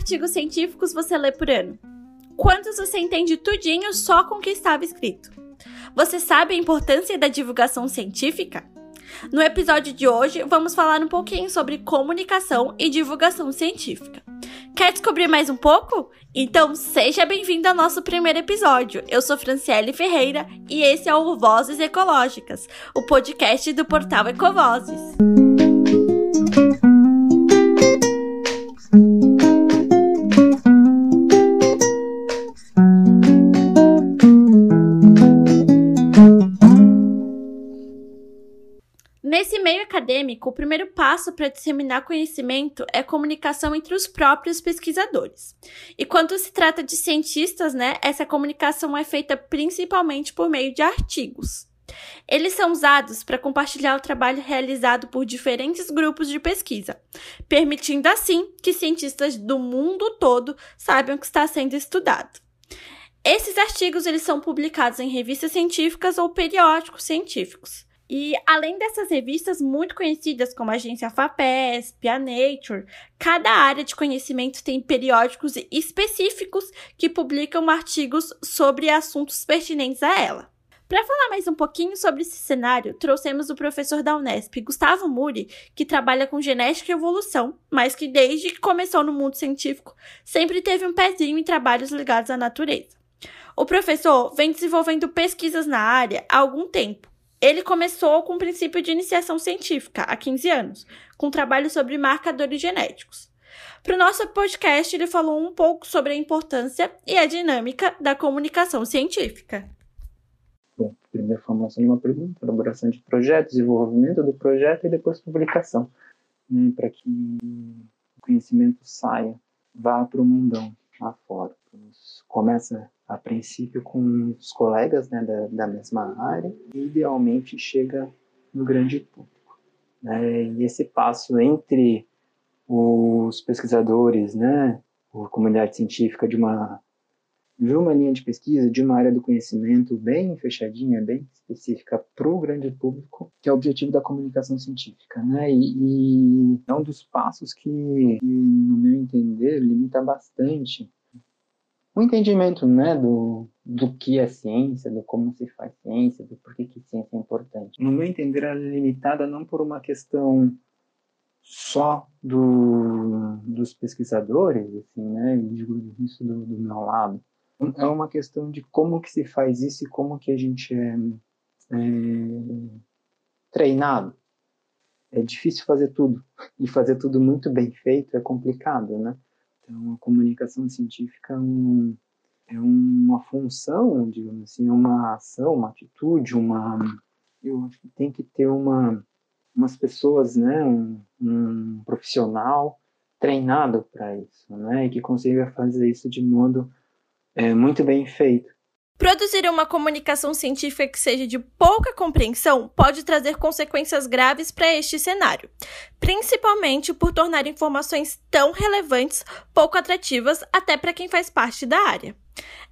artigos científicos você lê por ano? Quantos você entende tudinho só com o que estava escrito? Você sabe a importância da divulgação científica? No episódio de hoje, vamos falar um pouquinho sobre comunicação e divulgação científica. Quer descobrir mais um pouco? Então seja bem-vindo ao nosso primeiro episódio. Eu sou Franciele Ferreira e esse é o Vozes Ecológicas, o podcast do portal Ecovozes. Acadêmico, o primeiro passo para disseminar conhecimento é comunicação entre os próprios pesquisadores. E quando se trata de cientistas, né, essa comunicação é feita principalmente por meio de artigos. Eles são usados para compartilhar o trabalho realizado por diferentes grupos de pesquisa, permitindo assim que cientistas do mundo todo saibam o que está sendo estudado. Esses artigos eles são publicados em revistas científicas ou periódicos científicos. E além dessas revistas muito conhecidas como a agência FAPESP, a Nature, cada área de conhecimento tem periódicos específicos que publicam artigos sobre assuntos pertinentes a ela. Para falar mais um pouquinho sobre esse cenário, trouxemos o professor da Unesp, Gustavo Muri, que trabalha com genética e evolução, mas que desde que começou no mundo científico sempre teve um pezinho em trabalhos ligados à natureza. O professor vem desenvolvendo pesquisas na área há algum tempo ele começou com o princípio de iniciação científica, há 15 anos, com trabalho sobre marcadores genéticos. Para o nosso podcast, ele falou um pouco sobre a importância e a dinâmica da comunicação científica. Bom, primeiro formação de uma pergunta, elaboração de projetos, desenvolvimento do projeto e depois publicação, né, para que o conhecimento saia, vá para o mundão lá fora. Começa a princípio com os colegas né, da, da mesma área e idealmente chega no grande público. Né? E esse passo entre os pesquisadores, né, a comunidade científica de uma de uma linha de pesquisa, de uma área do conhecimento bem fechadinha, bem específica para o grande público, que é o objetivo da comunicação científica, né? E, e é um dos passos que, no meu entender, limita bastante o entendimento né, do, do que é ciência, do como se faz ciência, do porquê que ciência é importante. No meu entender, ela é limitada não por uma questão só do, dos pesquisadores, assim, né, digo isso do, do, meu lado. É uma questão de como que se faz isso e como que a gente é, é treinado. É difícil fazer tudo, e fazer tudo muito bem feito é complicado, né? Então, a comunicação científica é, um, é uma função, digamos assim, é uma ação, uma atitude, uma. Eu acho que tem que ter uma, umas pessoas, né, um, um profissional treinado para isso, né, e que consiga fazer isso de modo é, muito bem feito. Produzir uma comunicação científica que seja de pouca compreensão pode trazer consequências graves para este cenário, principalmente por tornar informações tão relevantes pouco atrativas até para quem faz parte da área.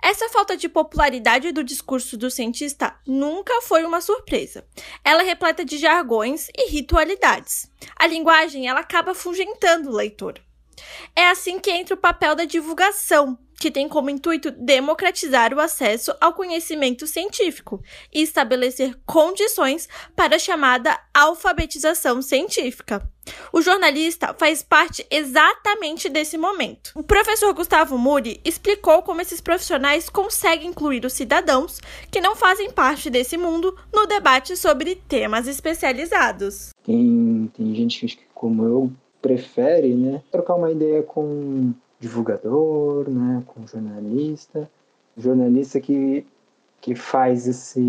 Essa falta de popularidade do discurso do cientista nunca foi uma surpresa. Ela é repleta de jargões e ritualidades. A linguagem ela acaba afugentando o leitor. É assim que entra o papel da divulgação, que tem como intuito democratizar o acesso ao conhecimento científico e estabelecer condições para a chamada alfabetização científica. O jornalista faz parte exatamente desse momento. O professor Gustavo Muri explicou como esses profissionais conseguem incluir os cidadãos que não fazem parte desse mundo no debate sobre temas especializados. Tem, tem gente que, como eu, prefere né, trocar uma ideia com divulgador, né, com jornalista, jornalista que que faz esse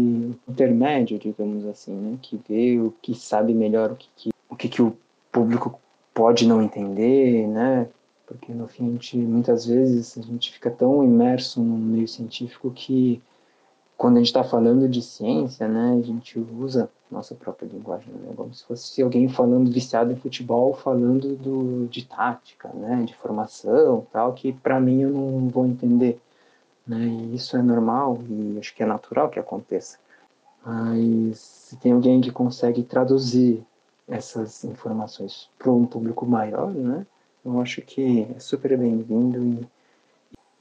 intermédio, digamos assim, né, que vê o que sabe melhor o que, que o que, que o público pode não entender, né, porque no fim a gente, muitas vezes a gente fica tão imerso no meio científico que quando a gente está falando de ciência, né, a gente usa nossa própria linguagem, né, como se fosse alguém falando viciado em futebol, falando do, de tática, né, de formação, tal, que para mim eu não vou entender, né, e isso é normal e acho que é natural que aconteça. Mas se tem alguém que consegue traduzir essas informações para um público maior, né, Eu acho que é super bem-vindo e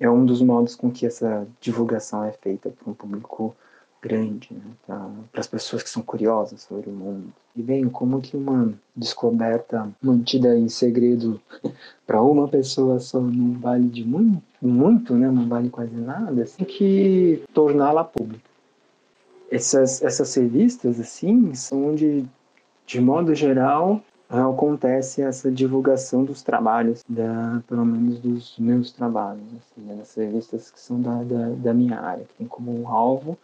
é um dos modos com que essa divulgação é feita para um público grande, né? para as pessoas que são curiosas sobre o mundo. E bem, como que uma descoberta mantida em segredo para uma pessoa só não vale de muito, muito, né? não vale quase nada, assim que torná-la pública. Essas, essas revistas, assim, são onde, de modo geral, acontece essa divulgação dos trabalhos, da, pelo menos dos meus trabalhos, assim, né? das revistas que são da, da, da minha área, que tem como alvo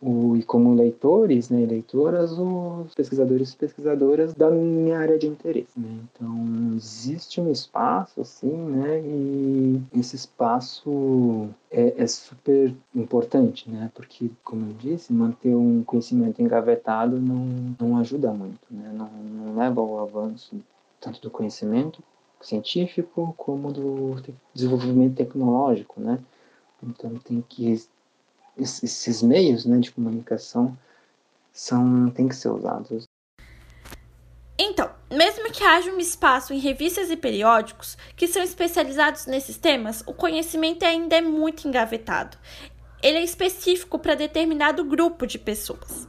o, e como leitores, né, leitoras, os pesquisadores e pesquisadoras da minha área de interesse. Né? Então, existe um espaço, assim, né, e esse espaço é, é, super importante, né, porque, como eu disse, manter um conhecimento engavetado não, não ajuda muito, né, não, não leva ao avanço tanto do conhecimento científico como do desenvolvimento tecnológico, né, então tem que esses meios né, de comunicação são têm que ser usados. Então, mesmo que haja um espaço em revistas e periódicos que são especializados nesses temas, o conhecimento ainda é muito engavetado. Ele é específico para determinado grupo de pessoas.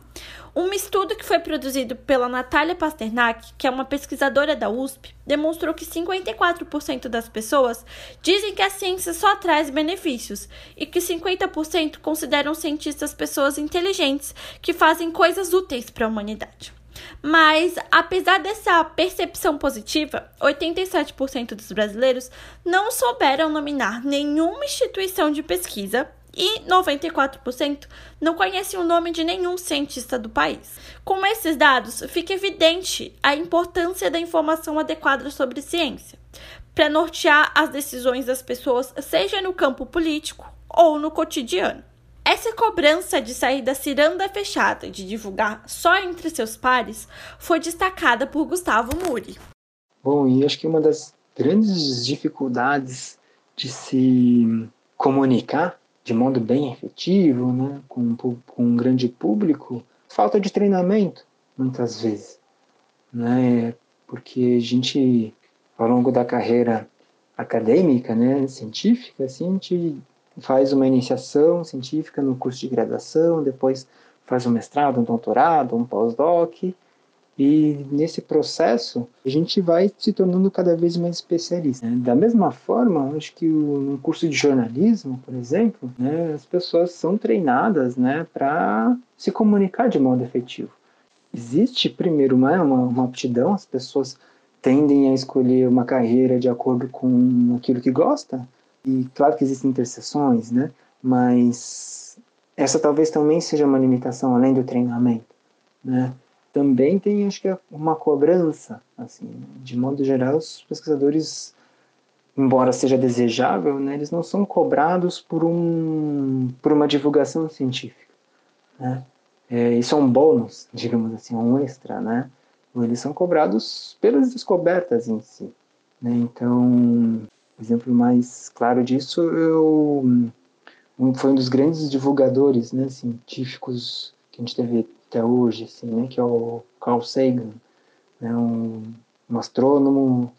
Um estudo que foi produzido pela Natália Pasternak, que é uma pesquisadora da USP, demonstrou que 54% das pessoas dizem que a ciência só traz benefícios e que 50% consideram cientistas pessoas inteligentes que fazem coisas úteis para a humanidade. Mas, apesar dessa percepção positiva, 87% dos brasileiros não souberam nominar nenhuma instituição de pesquisa e 94% não conhecem o nome de nenhum cientista do país. Com esses dados, fica evidente a importância da informação adequada sobre ciência para nortear as decisões das pessoas, seja no campo político ou no cotidiano. Essa cobrança de sair da ciranda fechada de divulgar só entre seus pares foi destacada por Gustavo Muri. Bom, e acho que uma das grandes dificuldades de se comunicar de modo bem efetivo, né, com, com um grande público, falta de treinamento, muitas vezes. Né, porque a gente, ao longo da carreira acadêmica, né, científica, assim, a gente faz uma iniciação científica no curso de graduação, depois faz um mestrado, um doutorado, um pós-doc, e nesse processo, a gente vai se tornando cada vez mais especialista. Né? Da mesma forma, acho que no curso de jornalismo, por exemplo, né, as pessoas são treinadas né, para se comunicar de modo efetivo. Existe, primeiro, uma, uma, aptidão, as pessoas tendem a escolher uma carreira de acordo com aquilo que gosta, e claro que existem interseções, né? mas essa talvez também seja uma limitação além do treinamento. Né? Também tem, acho que, é uma cobrança. Assim, de modo geral, os pesquisadores, embora seja desejável, né, eles não são cobrados por, um, por uma divulgação científica. Né? É, isso é um bônus, digamos assim, um extra, né? Eles são cobrados pelas descobertas em si. Né? Então, exemplo mais claro disso eu, um, foi um dos grandes divulgadores né, científicos que a gente teve até hoje, assim, né, que é o Carl Sagan, né, um, um astrônomo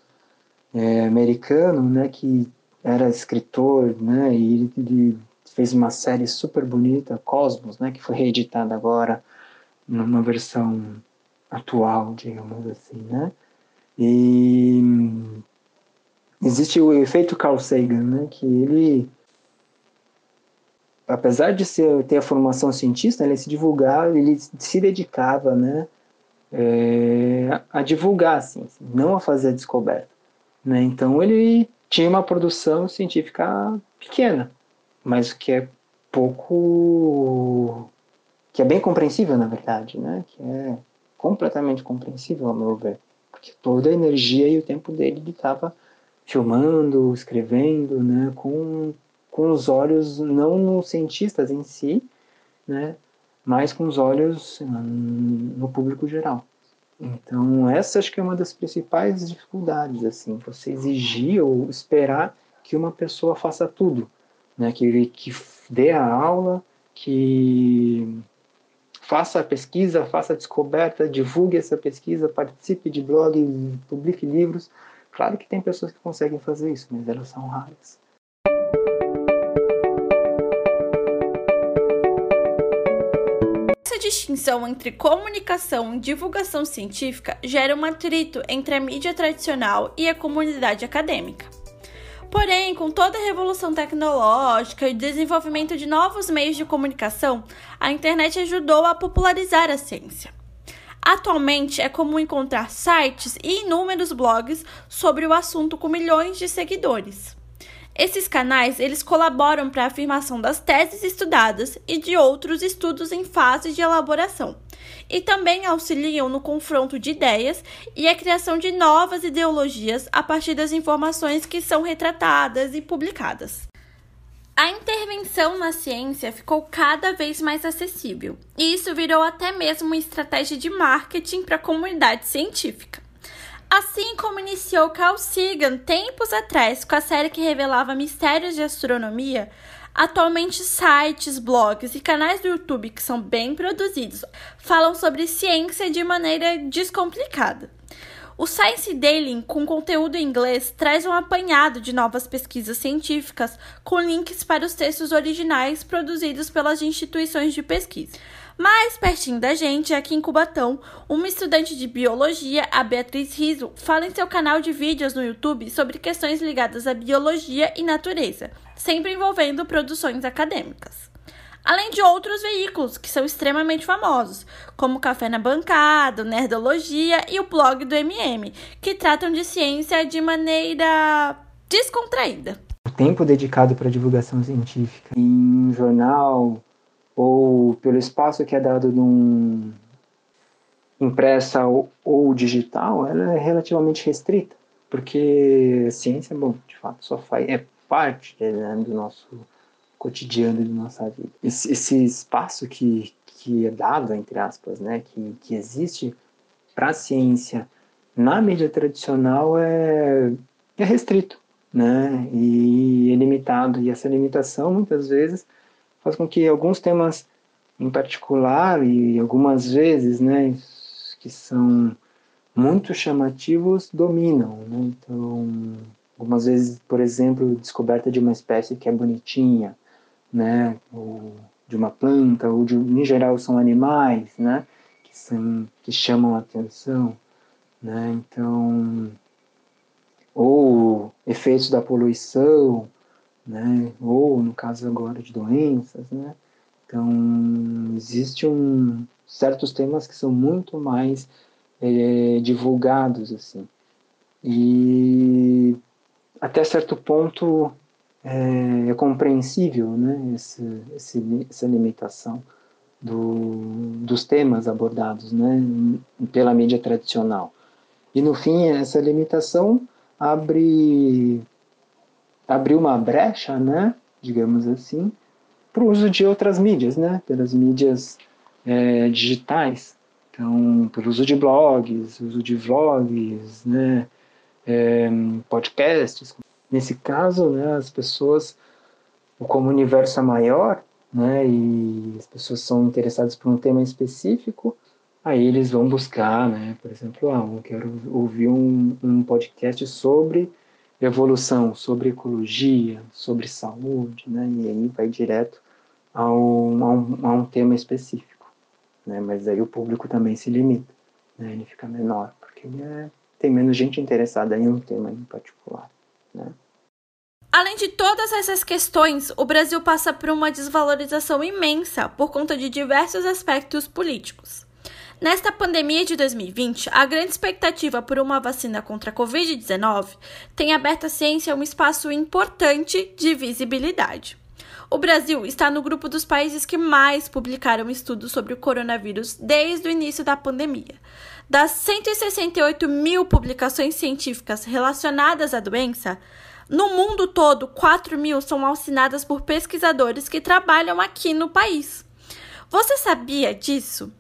é, americano, né, que era escritor, né, e ele fez uma série super bonita, Cosmos, né, que foi reeditada agora numa versão atual, digamos assim, né, e existe o efeito Carl Sagan, né, que ele apesar de ser, ter a formação cientista, ele se divulgava, ele se dedicava, né, é, a divulgar, assim, não a fazer a descoberta. Né? Então ele tinha uma produção científica pequena, mas que é pouco, que é bem compreensível na verdade, né? Que é completamente compreensível ao meu ver, porque toda a energia e o tempo dele ele estava filmando, escrevendo, né? Com com os olhos não nos cientistas em si, né, mas com os olhos hum, no público geral. Então, essa acho que é uma das principais dificuldades, assim, você exigir ou esperar que uma pessoa faça tudo, né, que, que dê a aula, que faça a pesquisa, faça a descoberta, divulgue essa pesquisa, participe de blog, publique livros, Claro que tem pessoas que conseguem fazer isso, mas elas são raras. Distinção entre comunicação e divulgação científica gera um atrito entre a mídia tradicional e a comunidade acadêmica. Porém, com toda a revolução tecnológica e desenvolvimento de novos meios de comunicação, a internet ajudou a popularizar a ciência. Atualmente é comum encontrar sites e inúmeros blogs sobre o assunto com milhões de seguidores. Esses canais, eles colaboram para a afirmação das teses estudadas e de outros estudos em fase de elaboração, e também auxiliam no confronto de ideias e a criação de novas ideologias a partir das informações que são retratadas e publicadas. A intervenção na ciência ficou cada vez mais acessível, e isso virou até mesmo uma estratégia de marketing para a comunidade científica. Assim como iniciou Carl Sagan tempos atrás com a série que revelava mistérios de astronomia, atualmente sites, blogs e canais do YouTube que são bem produzidos falam sobre ciência de maneira descomplicada. O Science Daily, com conteúdo em inglês, traz um apanhado de novas pesquisas científicas com links para os textos originais produzidos pelas instituições de pesquisa. Mais pertinho da gente, aqui em Cubatão, uma estudante de biologia, a Beatriz Riso, fala em seu canal de vídeos no YouTube sobre questões ligadas à biologia e natureza, sempre envolvendo produções acadêmicas. Além de outros veículos que são extremamente famosos, como Café na Bancada, Nerdologia e o blog do MM, que tratam de ciência de maneira descontraída. O tempo dedicado para divulgação científica em um jornal, ou pelo espaço que é dado num impressa ou, ou digital, ela é relativamente restrita, porque a ciência, bom, de fato, só faz é parte né, do nosso cotidiano da nossa vida. Esse, esse, espaço que, que é dado, entre aspas, né, que, que existe para a ciência na mídia tradicional é, é restrito, né, e é limitado, e essa limitação, muitas vezes, faz com que alguns temas em particular e algumas vezes, né, que são muito chamativos dominam, né? Então, algumas vezes, por exemplo, descoberta de uma espécie que é bonitinha, né, ou de uma planta, ou de, em geral são animais, né, que são que chamam a atenção, né? Então, ou efeitos da poluição, né? ou no caso agora de doenças. Né? Então, existe um, certos temas que são muito mais é, divulgados. assim E até certo ponto é, é compreensível né? Esse, esse, essa limitação do, dos temas abordados né? pela mídia tradicional. E no fim, essa limitação abre abriu uma brecha, né, digamos assim, para o uso de outras mídias, né, pelas mídias é, digitais. Então, pelo uso de blogs, uso de vlogs, né, é, podcasts. Nesse caso, né, as pessoas, como o universo é maior, né, e as pessoas são interessadas por um tema específico, aí eles vão buscar, né, por exemplo, ah, eu quero ouvir um, um podcast sobre evolução, sobre ecologia, sobre saúde, né? E aí vai direto a um, a um, a um tema específico, né? Mas aí o público também se limita, né? Ele fica menor, porque é, tem menos gente interessada em um tema em particular, né? Além de todas essas questões, o Brasil passa por uma desvalorização imensa por conta de diversos aspectos políticos. Nesta pandemia de 2020, a grande expectativa por uma vacina contra a Covid-19 tem aberto à ciência um espaço importante de visibilidade. O Brasil está no grupo dos países que mais publicaram estudos sobre o coronavírus desde o início da pandemia. Das 168 mil publicações científicas relacionadas à doença, no mundo todo, 4 mil são assinadas por pesquisadores que trabalham aqui no país. Você sabia disso?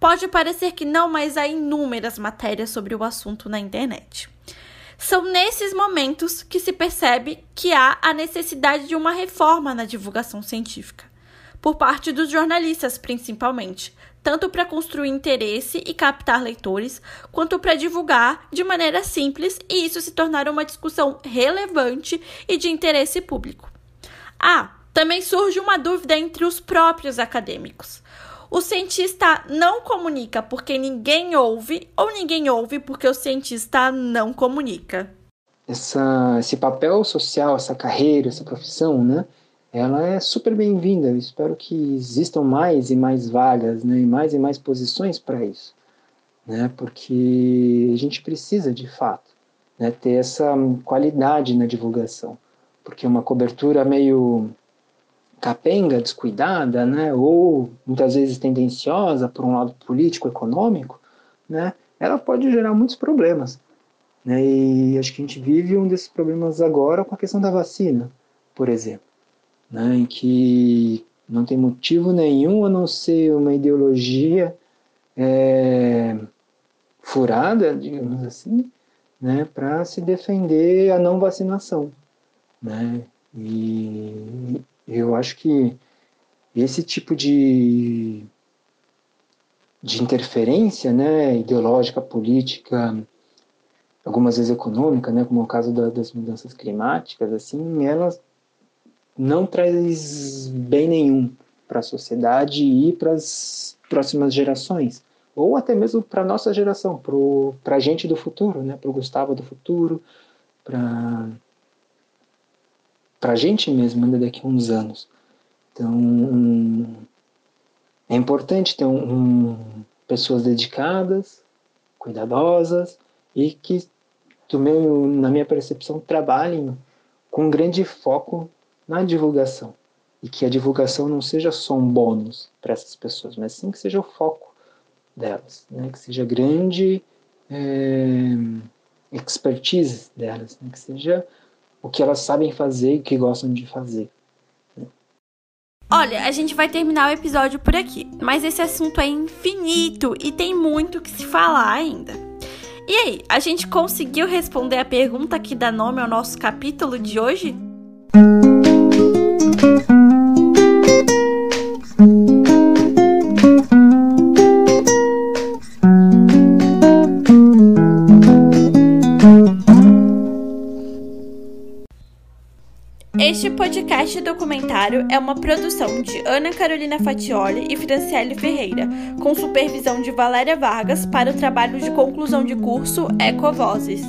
Pode parecer que não, mas há inúmeras matérias sobre o assunto na internet. São nesses momentos que se percebe que há a necessidade de uma reforma na divulgação científica, por parte dos jornalistas principalmente, tanto para construir interesse e captar leitores, quanto para divulgar de maneira simples e isso se tornar uma discussão relevante e de interesse público. Ah, também surge uma dúvida entre os próprios acadêmicos. O cientista não comunica porque ninguém ouve ou ninguém ouve porque o cientista não comunica? Essa, esse papel social, essa carreira, essa profissão, né? Ela é super bem-vinda. Espero que existam mais e mais vagas, né? E mais e mais posições para isso, né? Porque a gente precisa, de fato, né? Ter essa qualidade na divulgação, porque uma cobertura meio capenga, descuidada, né, ou muitas vezes tendenciosa por um lado político, econômico, né, ela pode gerar muitos problemas. Né, e acho que a gente vive um desses problemas agora com a questão da vacina, por exemplo, né, em que não tem motivo nenhum a não ser uma ideologia é, furada, digamos assim, né, para se defender a não vacinação. Né? E eu acho que esse tipo de, de interferência né, ideológica, política, algumas vezes econômica, né, como é o caso da, das mudanças climáticas, assim, elas não traz bem nenhum para a sociedade e para as próximas gerações, ou até mesmo para a nossa geração, para a gente do futuro, né, para o Gustavo do futuro, para para a gente mesmo ainda daqui a uns anos. Então, é importante ter um, um, pessoas dedicadas, cuidadosas e que, meu, na minha percepção, trabalhem com grande foco na divulgação. E que a divulgação não seja só um bônus para essas pessoas, mas sim que seja o foco delas, né? que seja grande é, expertise delas, né? que seja o que elas sabem fazer e o que gostam de fazer. Olha, a gente vai terminar o episódio por aqui, mas esse assunto é infinito e tem muito que se falar ainda. E aí, a gente conseguiu responder a pergunta que dá nome ao nosso capítulo de hoje? Podcast documentário é uma produção de Ana Carolina Fatioli e Franciele Ferreira, com supervisão de Valéria Vargas para o trabalho de conclusão de curso Ecovozes.